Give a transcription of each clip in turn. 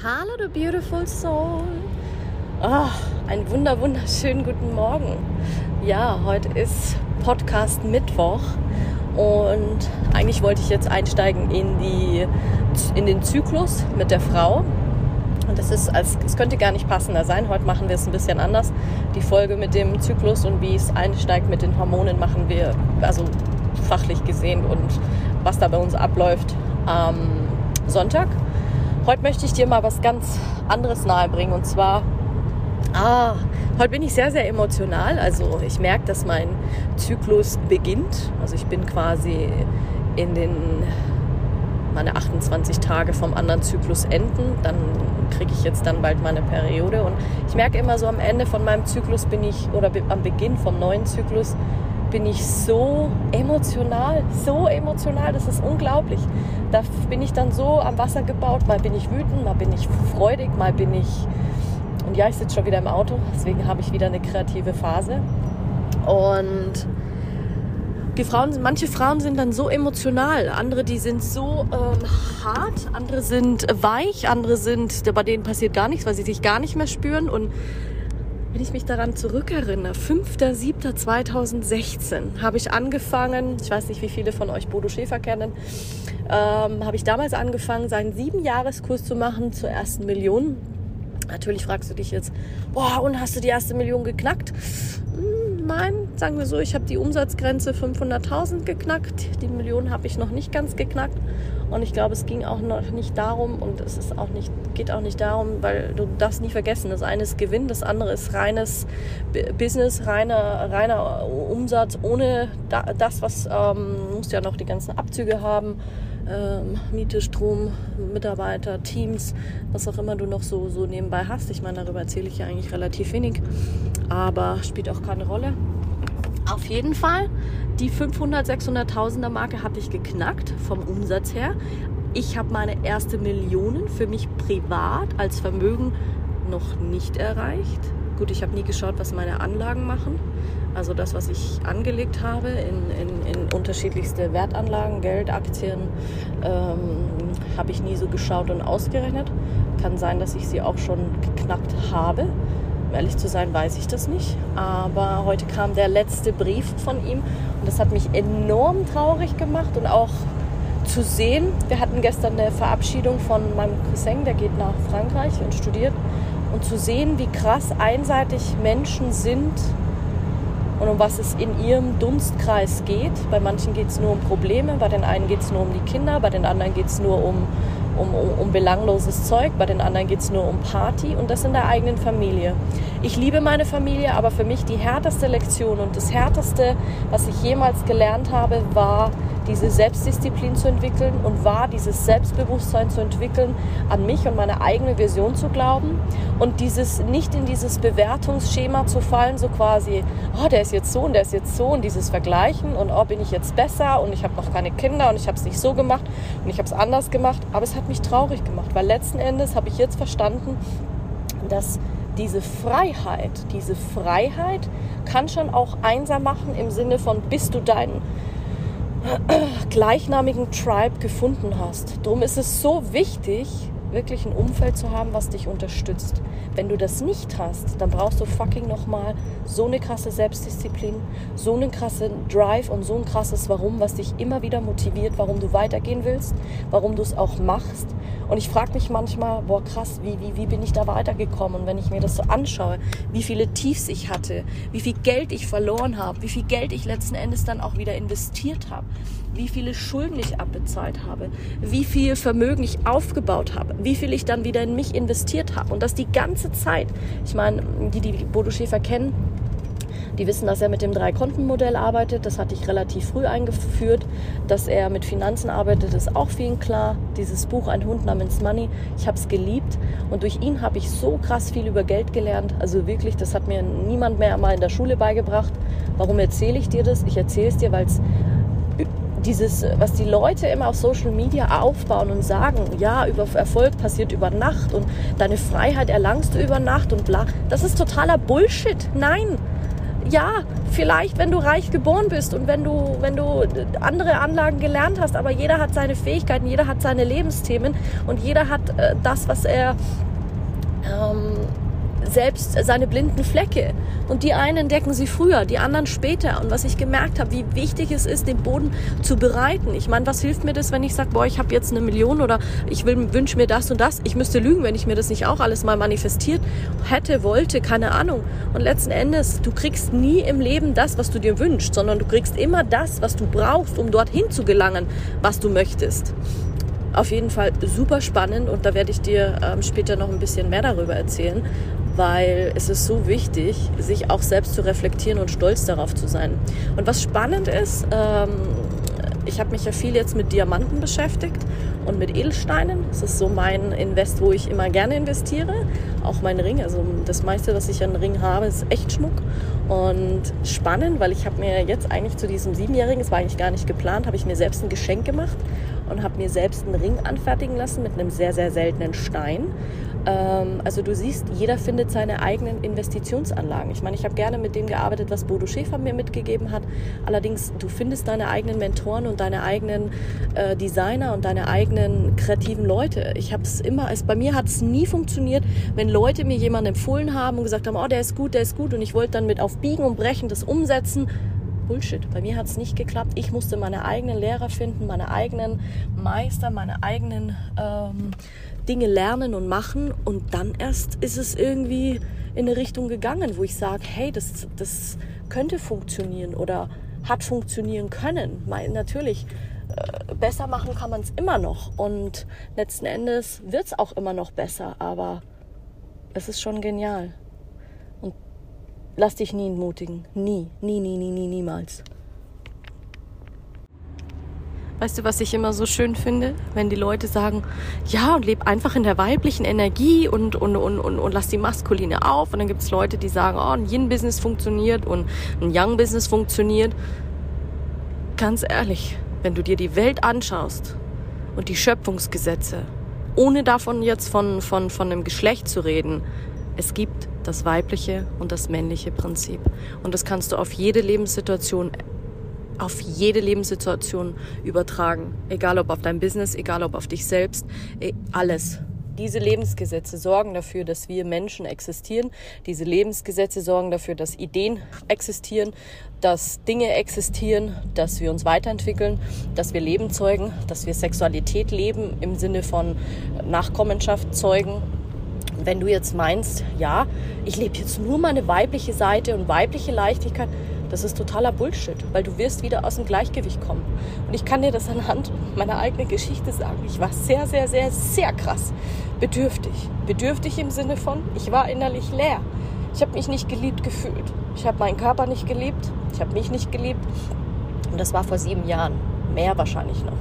Hallo, du beautiful soul. Oh, einen wunder, wunderschönen guten Morgen. Ja, heute ist Podcast Mittwoch und eigentlich wollte ich jetzt einsteigen in, die, in den Zyklus mit der Frau. Und das ist, als, es könnte gar nicht passender sein. Heute machen wir es ein bisschen anders. Die Folge mit dem Zyklus und wie es einsteigt mit den Hormonen machen wir, also fachlich gesehen und was da bei uns abläuft am Sonntag. Heute möchte ich dir mal was ganz anderes nahebringen und zwar, ah, heute bin ich sehr, sehr emotional. Also ich merke, dass mein Zyklus beginnt. Also ich bin quasi in den meine 28 Tage vom anderen Zyklus enden. Dann kriege ich jetzt dann bald meine Periode. Und ich merke immer so am Ende von meinem Zyklus bin ich, oder am Beginn vom neuen Zyklus, bin ich so emotional, so emotional, das ist unglaublich. Da bin ich dann so am Wasser gebaut, mal bin ich wütend, mal bin ich freudig, mal bin ich... Und ja, ich sitze schon wieder im Auto, deswegen habe ich wieder eine kreative Phase. Und die Frauen, manche Frauen sind dann so emotional, andere, die sind so ähm, hart, andere sind weich, andere sind, bei denen passiert gar nichts, weil sie sich gar nicht mehr spüren. Und wenn ich mich daran zurückerinnere, 5.7.2016 habe ich angefangen, ich weiß nicht, wie viele von euch Bodo Schäfer kennen, ähm, habe ich damals angefangen, seinen sieben Jahreskurs zu machen zur ersten Million. Natürlich fragst du dich jetzt, boah, und hast du die erste Million geknackt? Hm, nein, sagen wir so, ich habe die Umsatzgrenze 500.000 geknackt. Die Million habe ich noch nicht ganz geknackt. Und ich glaube, es ging auch noch nicht darum und es ist auch nicht, geht auch nicht darum, weil du darfst nie vergessen, das eine ist Gewinn, das andere ist reines Business, reiner, reiner Umsatz ohne das, was ähm, musst ja noch die ganzen Abzüge haben. Ähm, Miete, Strom, Mitarbeiter, Teams, was auch immer du noch so, so nebenbei hast. Ich meine, darüber erzähle ich ja eigentlich relativ wenig, aber spielt auch keine Rolle. Auf jeden Fall, die 500, 600.000er Marke habe ich geknackt vom Umsatz her. Ich habe meine erste Millionen für mich privat als Vermögen noch nicht erreicht. Gut, ich habe nie geschaut, was meine Anlagen machen. Also das, was ich angelegt habe in, in, in unterschiedlichste Wertanlagen, Geld, Aktien, ähm, habe ich nie so geschaut und ausgerechnet. Kann sein, dass ich sie auch schon geknackt habe. Um ehrlich zu sein, weiß ich das nicht. Aber heute kam der letzte Brief von ihm und das hat mich enorm traurig gemacht und auch zu sehen. Wir hatten gestern eine Verabschiedung von meinem Cousin, der geht nach Frankreich und studiert. Und zu sehen, wie krass einseitig Menschen sind und um was es in ihrem Dunstkreis geht. Bei manchen geht es nur um Probleme, bei den einen geht es nur um die Kinder, bei den anderen geht es nur um um, um, um belangloses Zeug, bei den anderen geht es nur um Party und das in der eigenen Familie. Ich liebe meine Familie, aber für mich die härteste Lektion und das härteste, was ich jemals gelernt habe, war diese Selbstdisziplin zu entwickeln und war dieses Selbstbewusstsein zu entwickeln, an mich und meine eigene Vision zu glauben und dieses nicht in dieses Bewertungsschema zu fallen, so quasi, oh, der ist jetzt so und der ist jetzt so und dieses Vergleichen und oh, bin ich jetzt besser und ich habe noch keine Kinder und ich habe es nicht so gemacht und ich habe es anders gemacht, aber es hat mich traurig gemacht, weil letzten Endes habe ich jetzt verstanden, dass diese Freiheit, diese Freiheit kann schon auch einsam machen im Sinne von, bist du deinen gleichnamigen Tribe gefunden hast. Darum ist es so wichtig, wirklich ein Umfeld zu haben, was dich unterstützt. Wenn du das nicht hast, dann brauchst du fucking nochmal so eine krasse Selbstdisziplin, so einen krassen Drive und so ein krasses Warum, was dich immer wieder motiviert, warum du weitergehen willst, warum du es auch machst. Und ich frage mich manchmal, boah krass, wie, wie, wie bin ich da weitergekommen? Und wenn ich mir das so anschaue, wie viele Tiefs ich hatte, wie viel Geld ich verloren habe, wie viel Geld ich letzten Endes dann auch wieder investiert habe, wie viele Schulden ich abbezahlt habe, wie viel Vermögen ich aufgebaut habe, wie viel ich dann wieder in mich investiert habe. Und das die ganze Zeit. Ich meine, die, die Bodo Schäfer kennen, Die wissen, dass er mit dem Drei-Konten-Modell arbeitet. Das hatte ich relativ früh eingeführt. Dass er mit Finanzen arbeitet, ist auch vielen klar. Dieses Buch Ein Hund namens Money, ich habe es geliebt. Und durch ihn habe ich so krass viel über Geld gelernt. Also wirklich, das hat mir niemand mehr mal in der Schule beigebracht. Warum erzähle ich dir das? Ich erzähle es dir, weil es dieses, was die Leute immer auf Social Media aufbauen und sagen, ja, über Erfolg passiert über Nacht und deine Freiheit erlangst du über Nacht und bla, das ist totaler Bullshit. Nein. Ja, vielleicht, wenn du reich geboren bist und wenn du, wenn du andere Anlagen gelernt hast, aber jeder hat seine Fähigkeiten, jeder hat seine Lebensthemen und jeder hat äh, das, was er ähm, selbst seine blinden Flecke. Und die einen entdecken sie früher, die anderen später. Und was ich gemerkt habe, wie wichtig es ist, den Boden zu bereiten. Ich meine, was hilft mir das, wenn ich sage, boah, ich habe jetzt eine Million oder ich wünsche mir das und das. Ich müsste lügen, wenn ich mir das nicht auch alles mal manifestiert hätte, wollte, keine Ahnung. Und letzten Endes, du kriegst nie im Leben das, was du dir wünschst, sondern du kriegst immer das, was du brauchst, um dorthin zu gelangen, was du möchtest auf jeden Fall super spannend und da werde ich dir ähm, später noch ein bisschen mehr darüber erzählen, weil es ist so wichtig, sich auch selbst zu reflektieren und stolz darauf zu sein. Und was spannend ist, ähm, ich habe mich ja viel jetzt mit Diamanten beschäftigt und mit Edelsteinen. Das ist so mein Invest, wo ich immer gerne investiere. Auch mein Ring, also das meiste, was ich an Ring habe, ist echt Schmuck. Und spannend, weil ich habe mir jetzt eigentlich zu diesem Siebenjährigen, es war eigentlich gar nicht geplant, habe ich mir selbst ein Geschenk gemacht und habe mir selbst einen Ring anfertigen lassen mit einem sehr, sehr seltenen Stein. Ähm, also du siehst, jeder findet seine eigenen Investitionsanlagen. Ich meine, ich habe gerne mit dem gearbeitet, was Bodo Schäfer mir mitgegeben hat. Allerdings, du findest deine eigenen Mentoren und deine eigenen äh, Designer und deine eigenen kreativen Leute. Ich habe es immer, es, bei mir hat es nie funktioniert, wenn Leute mir jemanden empfohlen haben und gesagt haben, oh, der ist gut, der ist gut und ich wollte dann mit auf Biegen und Brechen das umsetzen Bullshit. Bei mir hat es nicht geklappt. Ich musste meine eigenen Lehrer finden, meine eigenen Meister, meine eigenen ähm, Dinge lernen und machen. Und dann erst ist es irgendwie in eine Richtung gegangen, wo ich sage, hey, das, das könnte funktionieren oder hat funktionieren können. Weil natürlich, äh, besser machen kann man es immer noch. Und letzten Endes wird es auch immer noch besser. Aber es ist schon genial. Lass dich nie entmutigen. Nie, nie, nie, nie, nie, niemals. Weißt du, was ich immer so schön finde? Wenn die Leute sagen, ja, und leb einfach in der weiblichen Energie und, und, und, und, und lass die maskuline auf. Und dann gibt es Leute, die sagen, oh, ein Yin-Business funktioniert und ein Yang-Business funktioniert. Ganz ehrlich, wenn du dir die Welt anschaust und die Schöpfungsgesetze, ohne davon jetzt von, von, von einem Geschlecht zu reden, es gibt das weibliche und das männliche Prinzip. Und das kannst du auf jede Lebenssituation auf jede Lebenssituation übertragen. Egal ob auf dein Business, egal ob auf dich selbst, eh, alles. Diese Lebensgesetze sorgen dafür, dass wir Menschen existieren. Diese Lebensgesetze sorgen dafür, dass Ideen existieren, dass Dinge existieren, dass wir uns weiterentwickeln, dass wir Leben zeugen, dass wir Sexualität leben im Sinne von Nachkommenschaft zeugen wenn du jetzt meinst, ja, ich lebe jetzt nur meine weibliche Seite und weibliche Leichtigkeit, das ist totaler Bullshit, weil du wirst wieder aus dem Gleichgewicht kommen. Und ich kann dir das anhand meiner eigenen Geschichte sagen. Ich war sehr, sehr, sehr, sehr krass bedürftig. Bedürftig im Sinne von, ich war innerlich leer. Ich habe mich nicht geliebt gefühlt. Ich habe meinen Körper nicht geliebt. Ich habe mich nicht geliebt. Und das war vor sieben Jahren. Mehr wahrscheinlich noch.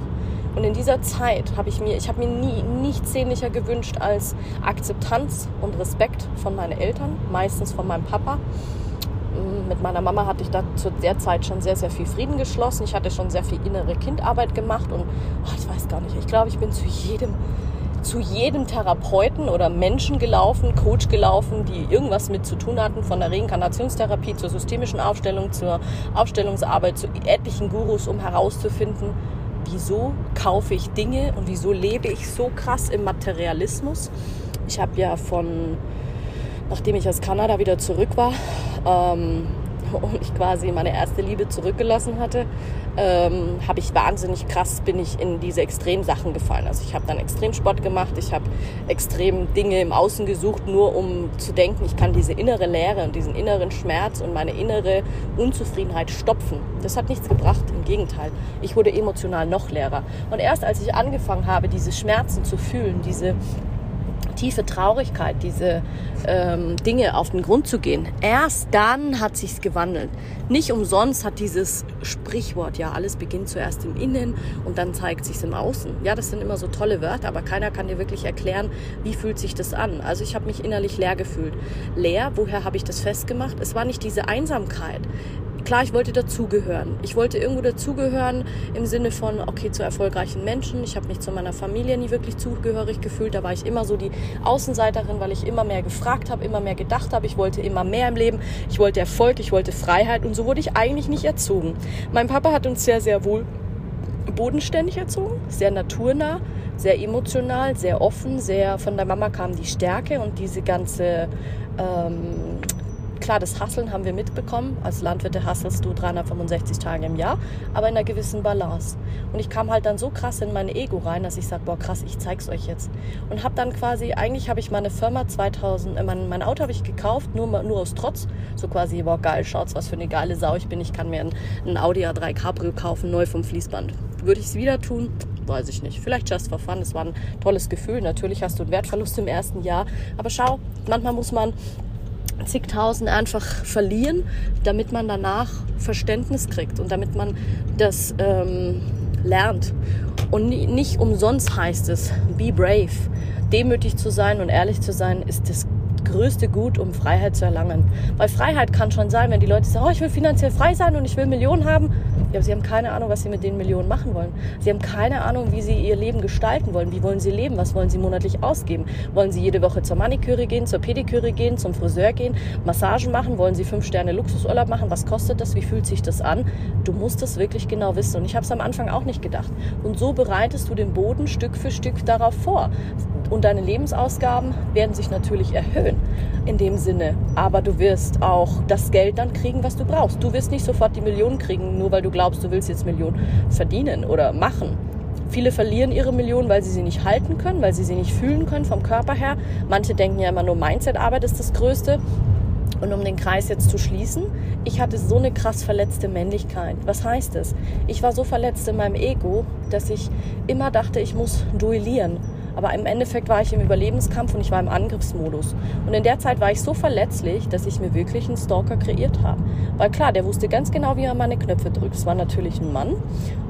Und in dieser Zeit habe ich mir, ich habe mir nie nichts sehnlicher gewünscht als Akzeptanz und Respekt von meinen Eltern, meistens von meinem Papa. Mit meiner Mama hatte ich da zu der Zeit schon sehr, sehr viel Frieden geschlossen. Ich hatte schon sehr viel innere Kindarbeit gemacht und oh, ich weiß gar nicht, ich glaube, ich bin zu jedem, zu jedem Therapeuten oder Menschen gelaufen, Coach gelaufen, die irgendwas mit zu tun hatten, von der Reinkarnationstherapie zur systemischen Aufstellung, zur Aufstellungsarbeit, zu etlichen Gurus, um herauszufinden, wieso kaufe ich Dinge und wieso lebe ich so krass im Materialismus. Ich habe ja von, nachdem ich aus Kanada wieder zurück war, ähm, und ich quasi meine erste Liebe zurückgelassen hatte, ähm, habe ich wahnsinnig krass, bin ich in diese Extremsachen gefallen. Also ich habe dann Extremsport gemacht, ich habe extrem Dinge im Außen gesucht, nur um zu denken, ich kann diese innere Leere und diesen inneren Schmerz und meine innere Unzufriedenheit stopfen. Das hat nichts gebracht, im Gegenteil. Ich wurde emotional noch leerer. Und erst als ich angefangen habe, diese Schmerzen zu fühlen, diese tiefe Traurigkeit, diese ähm, Dinge auf den Grund zu gehen. Erst dann hat sich's gewandelt. Nicht umsonst hat dieses Sprichwort ja alles beginnt zuerst im Innen und dann zeigt sich's im Außen. Ja, das sind immer so tolle Wörter, aber keiner kann dir wirklich erklären, wie fühlt sich das an. Also ich habe mich innerlich leer gefühlt. Leer, woher habe ich das festgemacht? Es war nicht diese Einsamkeit klar, ich wollte dazugehören. Ich wollte irgendwo dazugehören im Sinne von, okay, zu erfolgreichen Menschen. Ich habe mich zu meiner Familie nie wirklich zugehörig gefühlt. Da war ich immer so die Außenseiterin, weil ich immer mehr gefragt habe, immer mehr gedacht habe. Ich wollte immer mehr im Leben. Ich wollte Erfolg, ich wollte Freiheit und so wurde ich eigentlich nicht erzogen. Mein Papa hat uns sehr, sehr wohl bodenständig erzogen, sehr naturnah, sehr emotional, sehr offen, sehr von der Mama kam die Stärke und diese ganze ähm, Klar, das Hasseln haben wir mitbekommen. Als Landwirte hasselst du 365 Tage im Jahr, aber in einer gewissen Balance. Und ich kam halt dann so krass in mein Ego rein, dass ich sage, boah krass, ich zeig's euch jetzt. Und habe dann quasi, eigentlich habe ich meine Firma 2000, äh, mein, mein Auto habe ich gekauft, nur, nur aus Trotz. So quasi, boah geil, schaut's, was für eine geile Sau ich bin. Ich kann mir ein, ein Audi A3 Cabrio kaufen, neu vom Fließband. Würde ich es wieder tun? Weiß ich nicht. Vielleicht just for fun. Es war ein tolles Gefühl. Natürlich hast du einen Wertverlust im ersten Jahr. Aber schau, manchmal muss man zigtausend einfach verlieren, damit man danach Verständnis kriegt und damit man das ähm, lernt. Und nicht umsonst heißt es, be brave. Demütig zu sein und ehrlich zu sein ist das größte Gut, um Freiheit zu erlangen. Weil Freiheit kann schon sein, wenn die Leute sagen, oh, ich will finanziell frei sein und ich will Millionen haben. Ja, aber sie haben keine Ahnung, was sie mit den Millionen machen wollen. Sie haben keine Ahnung, wie sie ihr Leben gestalten wollen. Wie wollen sie leben? Was wollen sie monatlich ausgeben? Wollen sie jede Woche zur Maniküre gehen, zur Pediküre gehen, zum Friseur gehen, Massagen machen? Wollen sie fünf Sterne Luxusurlaub machen? Was kostet das? Wie fühlt sich das an? Du musst das wirklich genau wissen. Und ich habe es am Anfang auch nicht gedacht. Und so bereitest du den Boden Stück für Stück darauf vor. Und deine Lebensausgaben werden sich natürlich erhöhen in dem Sinne. Aber du wirst auch das Geld dann kriegen, was du brauchst. Du wirst nicht sofort die Millionen kriegen, nur weil du glaubst, du willst jetzt Millionen verdienen oder machen. Viele verlieren ihre Millionen, weil sie sie nicht halten können, weil sie sie nicht fühlen können vom Körper her. Manche denken ja immer nur Mindset-Arbeit ist das Größte. Und um den Kreis jetzt zu schließen, ich hatte so eine krass verletzte Männlichkeit. Was heißt es? Ich war so verletzt in meinem Ego, dass ich immer dachte, ich muss duellieren. Aber im Endeffekt war ich im Überlebenskampf und ich war im Angriffsmodus. Und in der Zeit war ich so verletzlich, dass ich mir wirklich einen Stalker kreiert habe. Weil klar, der wusste ganz genau, wie er meine Knöpfe drückt. Es war natürlich ein Mann.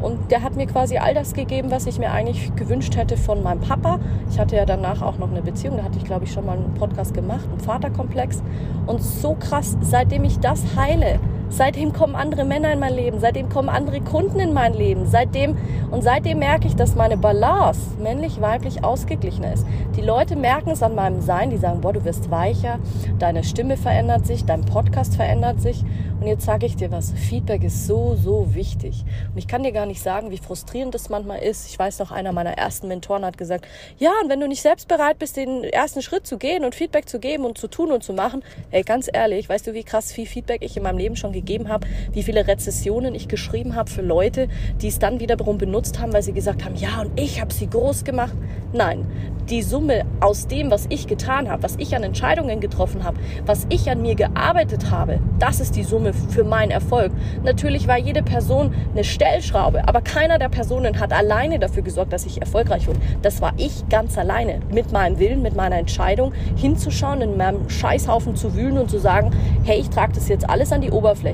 Und der hat mir quasi all das gegeben, was ich mir eigentlich gewünscht hätte von meinem Papa. Ich hatte ja danach auch noch eine Beziehung. Da hatte ich, glaube ich, schon mal einen Podcast gemacht, einen Vaterkomplex. Und so krass, seitdem ich das heile, Seitdem kommen andere Männer in mein Leben, seitdem kommen andere Kunden in mein Leben, seitdem und seitdem merke ich, dass meine Balance männlich-weiblich ausgeglichener ist. Die Leute merken es an meinem Sein, die sagen, boah, du wirst weicher, deine Stimme verändert sich, dein Podcast verändert sich und jetzt sage ich dir was, Feedback ist so, so wichtig. Und ich kann dir gar nicht sagen, wie frustrierend das manchmal ist. Ich weiß noch, einer meiner ersten Mentoren hat gesagt, ja, und wenn du nicht selbst bereit bist, den ersten Schritt zu gehen und Feedback zu geben und zu tun und zu machen, ey, ganz ehrlich, weißt du, wie krass viel Feedback ich in meinem Leben schon gegeben habe, wie viele Rezessionen ich geschrieben habe für Leute, die es dann wiederum benutzt haben, weil sie gesagt haben, ja, und ich habe sie groß gemacht. Nein, die Summe aus dem, was ich getan habe, was ich an Entscheidungen getroffen habe, was ich an mir gearbeitet habe, das ist die Summe für meinen Erfolg. Natürlich war jede Person eine Stellschraube, aber keiner der Personen hat alleine dafür gesorgt, dass ich erfolgreich wurde. Das war ich ganz alleine mit meinem Willen, mit meiner Entscheidung hinzuschauen, in meinem Scheißhaufen zu wühlen und zu sagen, hey, ich trage das jetzt alles an die Oberfläche.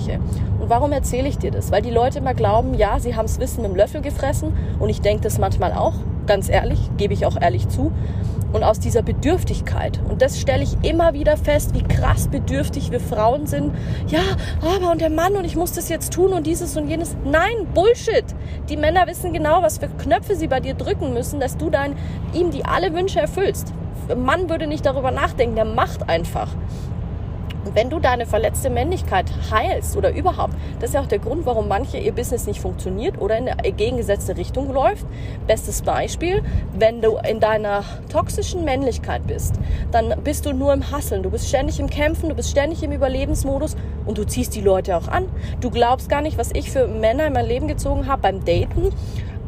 Und warum erzähle ich dir das? Weil die Leute immer glauben, ja, sie haben das Wissen mit dem Löffel gefressen und ich denke das manchmal auch ganz ehrlich, gebe ich auch ehrlich zu. Und aus dieser Bedürftigkeit. Und das stelle ich immer wieder fest, wie krass bedürftig wir Frauen sind. Ja, aber und der Mann und ich muss das jetzt tun und dieses und jenes. Nein, Bullshit. Die Männer wissen genau, was für Knöpfe sie bei dir drücken müssen, dass du dann ihm die alle Wünsche erfüllst. Mann würde nicht darüber nachdenken, der macht einfach. Und wenn du deine verletzte Männlichkeit heilst oder überhaupt, das ist ja auch der Grund, warum manche ihr Business nicht funktioniert oder in eine entgegengesetzte Richtung läuft. Bestes Beispiel, wenn du in deiner toxischen Männlichkeit bist, dann bist du nur im Hasseln, du bist ständig im Kämpfen, du bist ständig im Überlebensmodus und du ziehst die Leute auch an. Du glaubst gar nicht, was ich für Männer in mein Leben gezogen habe beim Daten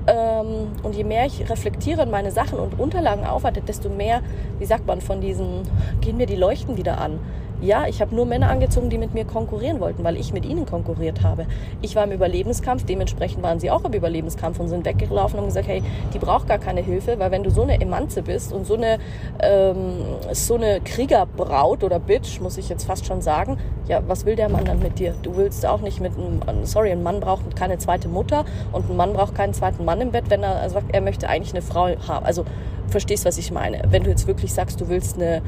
ähm, und je mehr ich reflektiere in meine Sachen und Unterlagen aufhalte, desto mehr, wie sagt man, von diesen, gehen mir die Leuchten wieder an. Ja, ich habe nur Männer angezogen, die mit mir konkurrieren wollten, weil ich mit ihnen konkurriert habe. Ich war im Überlebenskampf, dementsprechend waren sie auch im Überlebenskampf und sind weggelaufen und gesagt, hey, die braucht gar keine Hilfe, weil wenn du so eine Emanze bist und so eine, ähm, so eine Kriegerbraut oder Bitch, muss ich jetzt fast schon sagen, ja, was will der Mann dann mit dir? Du willst auch nicht mit einem, sorry, ein Mann braucht keine zweite Mutter und ein Mann braucht keinen zweiten Mann im Bett, wenn er sagt, er möchte eigentlich eine Frau haben. Also verstehst, was ich meine. Wenn du jetzt wirklich sagst, du willst eine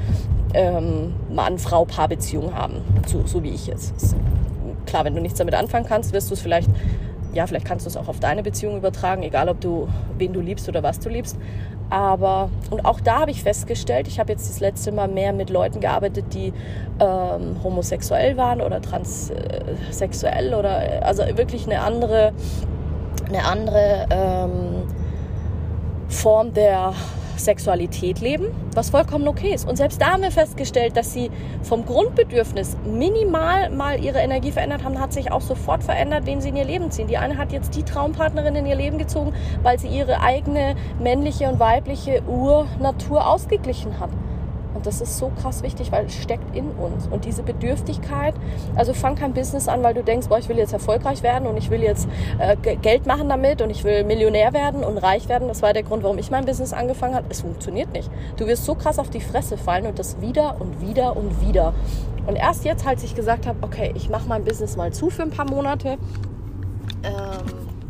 ähm, Mann-Frau-Paar-Beziehung haben, so, so wie ich jetzt. Klar, wenn du nichts damit anfangen kannst, wirst du es vielleicht, ja, vielleicht kannst du es auch auf deine Beziehung übertragen, egal ob du, wen du liebst oder was du liebst. Aber, und auch da habe ich festgestellt, ich habe jetzt das letzte Mal mehr mit Leuten gearbeitet, die ähm, homosexuell waren oder transsexuell oder, also wirklich eine andere, eine andere ähm, Form der Sexualität leben, was vollkommen okay ist. Und selbst da haben wir festgestellt, dass sie vom Grundbedürfnis minimal mal ihre Energie verändert haben, hat sich auch sofort verändert, wen sie in ihr Leben ziehen. Die eine hat jetzt die Traumpartnerin in ihr Leben gezogen, weil sie ihre eigene männliche und weibliche Urnatur ausgeglichen hat. Und das ist so krass wichtig, weil es steckt in uns. Und diese Bedürftigkeit, also fang kein Business an, weil du denkst, boah, ich will jetzt erfolgreich werden und ich will jetzt äh, Geld machen damit und ich will Millionär werden und reich werden. Das war der Grund, warum ich mein Business angefangen habe. Es funktioniert nicht. Du wirst so krass auf die Fresse fallen und das wieder und wieder und wieder. Und erst jetzt, als ich gesagt habe, okay, ich mache mein Business mal zu für ein paar Monate,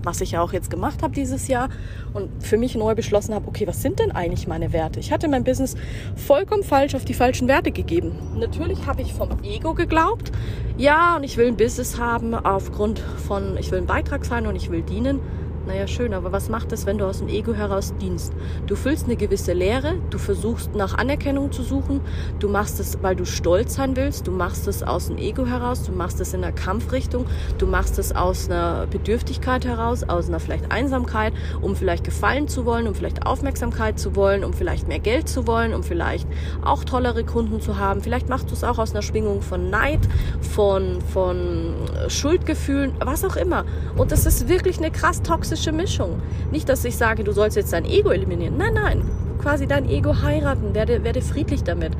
was ich ja auch jetzt gemacht habe dieses Jahr und für mich neu beschlossen habe, okay, was sind denn eigentlich meine Werte? Ich hatte mein Business vollkommen falsch auf die falschen Werte gegeben. Natürlich habe ich vom Ego geglaubt, ja, und ich will ein Business haben aufgrund von, ich will einen Beitrag sein und ich will dienen. Naja, schön, aber was macht es, wenn du aus dem Ego heraus dienst? Du füllst eine gewisse Leere, du versuchst nach Anerkennung zu suchen, du machst es, weil du stolz sein willst, du machst es aus dem Ego heraus, du machst es in einer Kampfrichtung, du machst es aus einer Bedürftigkeit heraus, aus einer vielleicht Einsamkeit, um vielleicht gefallen zu wollen, um vielleicht Aufmerksamkeit zu wollen, um vielleicht mehr Geld zu wollen, um vielleicht auch tollere Kunden zu haben. Vielleicht machst du es auch aus einer Schwingung von Neid, von, von Schuldgefühlen, was auch immer. Und das ist wirklich eine krass toxische toxische Mischung. Nicht, dass ich sage, du sollst jetzt dein Ego eliminieren. Nein, nein. Quasi dein Ego heiraten. Werde, werde friedlich damit.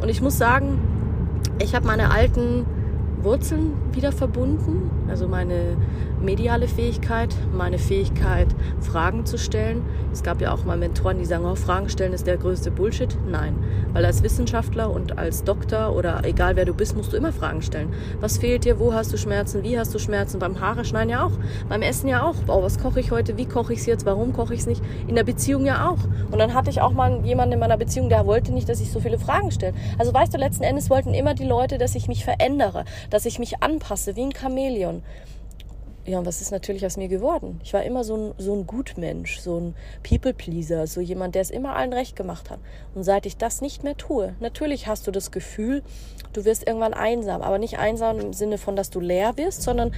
Und ich muss sagen, ich habe meine alten Wurzeln wieder verbunden. Also meine mediale Fähigkeit, meine Fähigkeit, Fragen zu stellen. Es gab ja auch mal Mentoren, die sagen, oh, Fragen stellen ist der größte Bullshit. Nein, weil als Wissenschaftler und als Doktor oder egal wer du bist, musst du immer Fragen stellen. Was fehlt dir? Wo hast du Schmerzen? Wie hast du Schmerzen? Beim Haare schneiden ja auch. Beim Essen ja auch. Oh, was koche ich heute? Wie koche ich es jetzt? Warum koche ich es nicht? In der Beziehung ja auch. Und dann hatte ich auch mal jemanden in meiner Beziehung, der wollte nicht, dass ich so viele Fragen stelle. Also weißt du, letzten Endes wollten immer die Leute, dass ich mich verändere, dass ich mich anpasse wie ein Chamäleon ja, und was ist natürlich aus mir geworden? Ich war immer so ein, so ein Gutmensch, so ein People-Pleaser, so jemand, der es immer allen recht gemacht hat. Und seit ich das nicht mehr tue, natürlich hast du das Gefühl, du wirst irgendwann einsam, aber nicht einsam im Sinne von, dass du leer wirst, sondern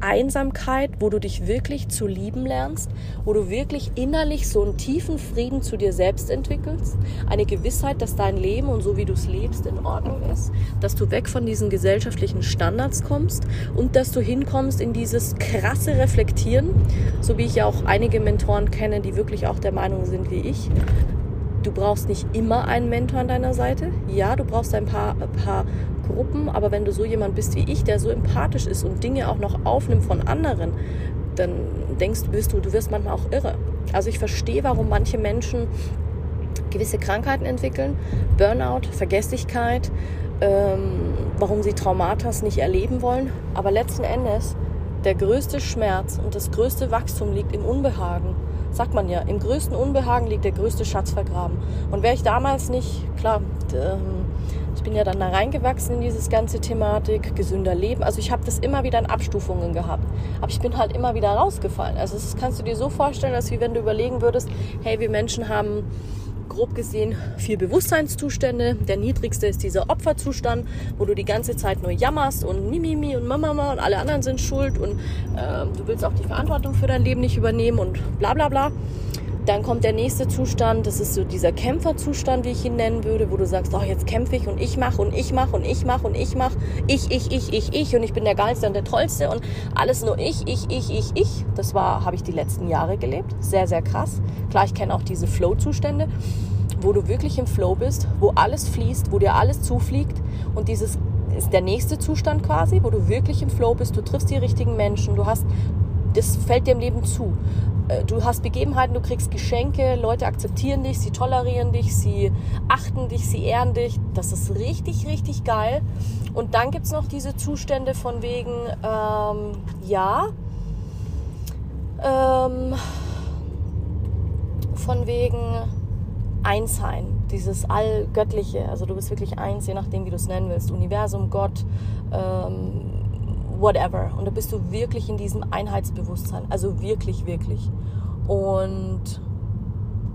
Einsamkeit, wo du dich wirklich zu lieben lernst, wo du wirklich innerlich so einen tiefen Frieden zu dir selbst entwickelst, eine Gewissheit, dass dein Leben und so wie du es lebst in Ordnung ist, dass du weg von diesen gesellschaftlichen Standards kommst und dass du hinkommst in dieses krasse Reflektieren, so wie ich ja auch einige Mentoren kenne, die wirklich auch der Meinung sind wie ich. Du brauchst nicht immer einen Mentor an deiner Seite. Ja, du brauchst ein paar, ein paar Gruppen, aber wenn du so jemand bist wie ich, der so empathisch ist und Dinge auch noch aufnimmt von anderen, dann denkst bist du, du wirst manchmal auch irre. Also ich verstehe, warum manche Menschen gewisse Krankheiten entwickeln, Burnout, Vergesslichkeit, ähm, warum sie Traumata nicht erleben wollen. Aber letzten Endes der größte Schmerz und das größte Wachstum liegt im Unbehagen. Sagt man ja, im größten Unbehagen liegt der größte Schatz vergraben. Und wäre ich damals nicht, klar, ähm, ich bin ja dann da reingewachsen in dieses ganze Thematik, gesünder Leben. Also ich habe das immer wieder in Abstufungen gehabt. Aber ich bin halt immer wieder rausgefallen. Also das kannst du dir so vorstellen, als wie wenn du überlegen würdest, hey, wir Menschen haben grob gesehen vier Bewusstseinszustände. Der niedrigste ist dieser Opferzustand, wo du die ganze Zeit nur jammerst und Mimimi und Mama und alle anderen sind schuld und äh, du willst auch die Verantwortung für dein Leben nicht übernehmen und bla bla bla. Dann kommt der nächste Zustand, das ist so dieser Kämpferzustand, wie ich ihn nennen würde, wo du sagst, oh, jetzt kämpfe ich und ich mache und ich mache und ich mache und ich mache, ich, ich, ich, ich, ich und ich bin der Geilste und der Tollste und alles nur ich, ich, ich, ich, ich. Das war, habe ich die letzten Jahre gelebt, sehr, sehr krass. Klar, ich kenne auch diese Flow-Zustände. Wo du wirklich im Flow bist, wo alles fließt, wo dir alles zufliegt und dieses ist der nächste Zustand quasi, wo du wirklich im Flow bist, du triffst die richtigen Menschen, du hast, das fällt dir im Leben zu. Äh, du hast Begebenheiten, du kriegst Geschenke, Leute akzeptieren dich, sie tolerieren dich, sie achten dich, sie ehren dich. Das ist richtig, richtig geil. Und dann gibt es noch diese Zustände von wegen, ähm, ja, ähm, von wegen Einssein, dieses Allgöttliche. Also du bist wirklich eins, je nachdem, wie du es nennen willst. Universum, Gott, ähm, whatever. Und da bist du wirklich in diesem Einheitsbewusstsein. Also wirklich, wirklich. Und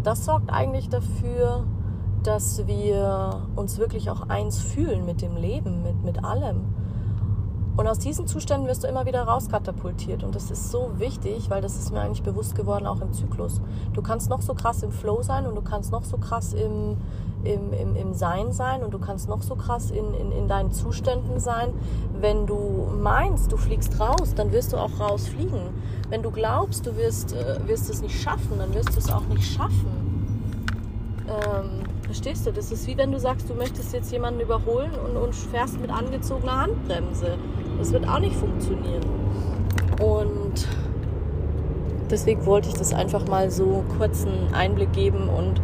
das sorgt eigentlich dafür, dass wir uns wirklich auch eins fühlen mit dem Leben, mit, mit allem. Und aus diesen Zuständen wirst du immer wieder rauskatapultiert. Und das ist so wichtig, weil das ist mir eigentlich bewusst geworden, auch im Zyklus. Du kannst noch so krass im Flow sein und du kannst noch so krass im, im, im, im Sein sein und du kannst noch so krass in, in, in deinen Zuständen sein. Wenn du meinst, du fliegst raus, dann wirst du auch rausfliegen. Wenn du glaubst, du wirst, äh, wirst es nicht schaffen, dann wirst du es auch nicht schaffen. Ähm, verstehst du? Das ist wie wenn du sagst, du möchtest jetzt jemanden überholen und, und fährst mit angezogener Handbremse. Das wird auch nicht funktionieren. Und deswegen wollte ich das einfach mal so kurzen Einblick geben und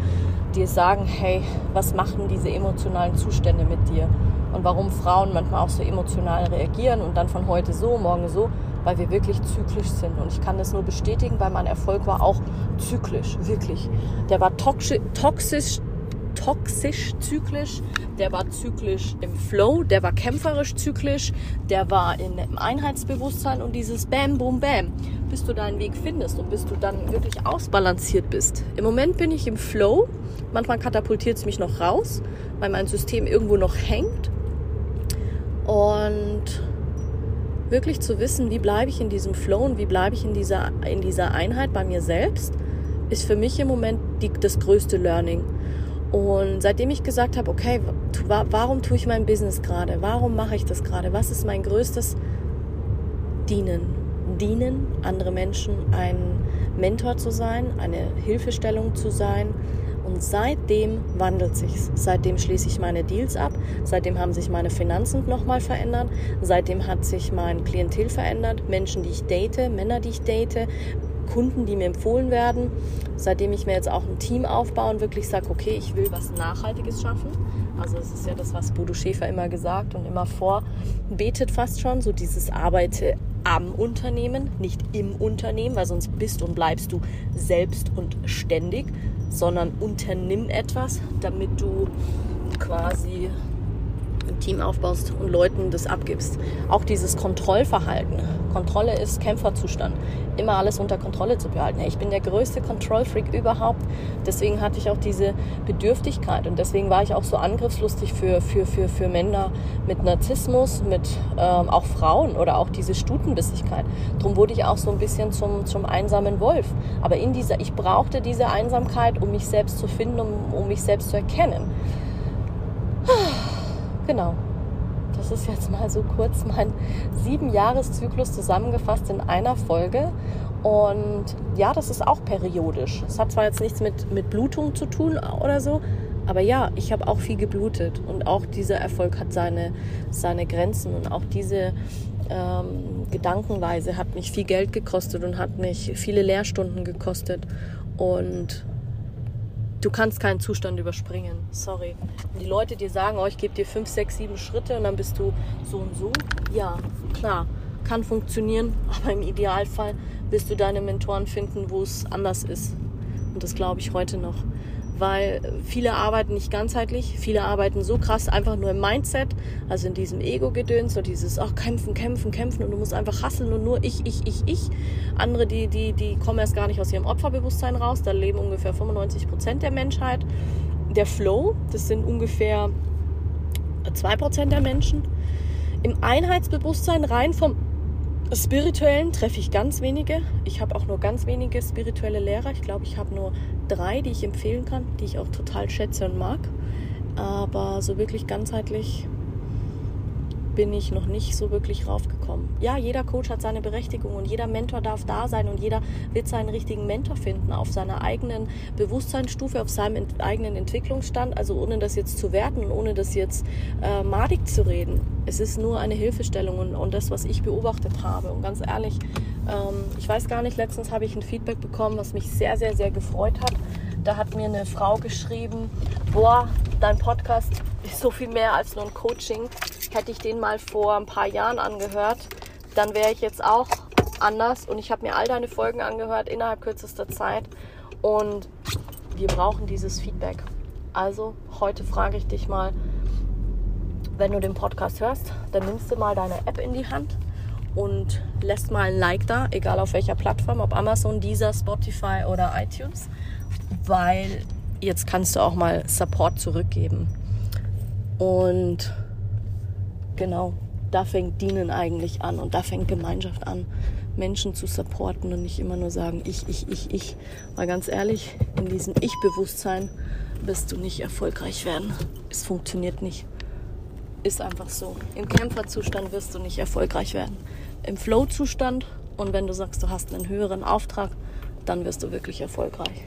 dir sagen, hey, was machen diese emotionalen Zustände mit dir? Und warum Frauen manchmal auch so emotional reagieren und dann von heute so, morgen so, weil wir wirklich zyklisch sind. Und ich kann das nur bestätigen, weil mein Erfolg war auch zyklisch, wirklich. Der war toxisch, toxisch toxisch zyklisch, der war zyklisch im Flow, der war kämpferisch zyklisch, der war in, im Einheitsbewusstsein und dieses Bam, Boom, Bam, bis du deinen Weg findest und bis du dann wirklich ausbalanciert bist. Im Moment bin ich im Flow, manchmal katapultiert es mich noch raus, weil mein System irgendwo noch hängt und wirklich zu wissen, wie bleibe ich in diesem Flow und wie bleibe ich in dieser, in dieser Einheit bei mir selbst, ist für mich im Moment die, das größte Learning. Und seitdem ich gesagt habe, okay, warum tue ich mein Business gerade? Warum mache ich das gerade? Was ist mein größtes Dienen? Dienen, andere Menschen ein Mentor zu sein, eine Hilfestellung zu sein. Und seitdem wandelt sich's. Seitdem schließe ich meine Deals ab. Seitdem haben sich meine Finanzen nochmal verändert. Seitdem hat sich mein Klientel verändert. Menschen, die ich date, Männer, die ich date, Kunden, die mir empfohlen werden. Seitdem ich mir jetzt auch ein Team aufbaue und wirklich sage, okay, ich will was Nachhaltiges schaffen. Also es ist ja das, was Bodo Schäfer immer gesagt und immer vorbetet fast schon, so dieses Arbeite am Unternehmen, nicht im Unternehmen, weil sonst bist und bleibst du selbst und ständig, sondern unternimm etwas, damit du quasi ein Team aufbaust und Leuten das abgibst. Auch dieses Kontrollverhalten. Kontrolle ist Kämpferzustand. Immer alles unter Kontrolle zu behalten. Ich bin der größte Control-Freak überhaupt. Deswegen hatte ich auch diese Bedürftigkeit und deswegen war ich auch so angriffslustig für, für, für, für Männer mit Narzissmus, mit ähm, auch Frauen oder auch diese Stutenbissigkeit. Darum wurde ich auch so ein bisschen zum, zum einsamen Wolf. Aber in dieser, ich brauchte diese Einsamkeit, um mich selbst zu finden, um, um mich selbst zu erkennen. Genau. Das ist jetzt mal so kurz mein sieben Jahreszyklus zusammengefasst in einer Folge. Und ja, das ist auch periodisch. Es hat zwar jetzt nichts mit, mit Blutung zu tun oder so, aber ja, ich habe auch viel geblutet und auch dieser Erfolg hat seine, seine Grenzen und auch diese ähm, Gedankenweise hat mich viel Geld gekostet und hat mich viele Lehrstunden gekostet. Und du kannst keinen Zustand überspringen. Sorry. Wenn die Leute dir sagen, oh, ich gebe dir fünf, sechs, sieben Schritte und dann bist du so und so, ja, klar, kann funktionieren, aber im Idealfall wirst du deine Mentoren finden, wo es anders ist. Und das glaube ich heute noch weil viele arbeiten nicht ganzheitlich, viele arbeiten so krass einfach nur im Mindset, also in diesem Ego-Gedöns, so dieses, ach, kämpfen, kämpfen, kämpfen und du musst einfach hasseln und nur ich, ich, ich, ich. Andere, die, die, die kommen erst gar nicht aus ihrem Opferbewusstsein raus, da leben ungefähr 95 Prozent der Menschheit. Der Flow, das sind ungefähr 2 Prozent der Menschen. Im Einheitsbewusstsein rein vom Spirituellen treffe ich ganz wenige. Ich habe auch nur ganz wenige spirituelle Lehrer. Ich glaube, ich habe nur drei, die ich empfehlen kann, die ich auch total schätze und mag. Aber so wirklich ganzheitlich bin ich noch nicht so wirklich raufgekommen. Ja, jeder Coach hat seine Berechtigung und jeder Mentor darf da sein und jeder wird seinen richtigen Mentor finden auf seiner eigenen Bewusstseinsstufe, auf seinem eigenen Entwicklungsstand. Also ohne das jetzt zu werten und ohne das jetzt äh, madig zu reden. Es ist nur eine Hilfestellung und, und das, was ich beobachtet habe. Und ganz ehrlich, ähm, ich weiß gar nicht, letztens habe ich ein Feedback bekommen, was mich sehr, sehr, sehr gefreut hat. Da hat mir eine Frau geschrieben, boah, dein Podcast ist so viel mehr als nur ein Coaching. Hätte ich den mal vor ein paar Jahren angehört, dann wäre ich jetzt auch anders. Und ich habe mir all deine Folgen angehört innerhalb kürzester Zeit. Und wir brauchen dieses Feedback. Also heute frage ich dich mal, wenn du den Podcast hörst, dann nimmst du mal deine App in die Hand und lässt mal ein Like da, egal auf welcher Plattform, ob Amazon, Deezer, Spotify oder iTunes, weil jetzt kannst du auch mal Support zurückgeben. Und genau, da fängt Dienen eigentlich an und da fängt Gemeinschaft an, Menschen zu supporten und nicht immer nur sagen, ich, ich, ich, ich. Weil ganz ehrlich, in diesem Ich-Bewusstsein wirst du nicht erfolgreich werden. Es funktioniert nicht. Ist einfach so. Im Kämpferzustand wirst du nicht erfolgreich werden. Im Flow-Zustand und wenn du sagst, du hast einen höheren Auftrag, dann wirst du wirklich erfolgreich.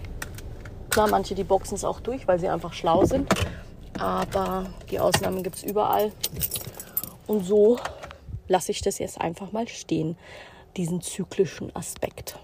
Klar, manche, die boxen es auch durch, weil sie einfach schlau sind. Aber die Ausnahmen gibt es überall. Und so lasse ich das jetzt einfach mal stehen, diesen zyklischen Aspekt.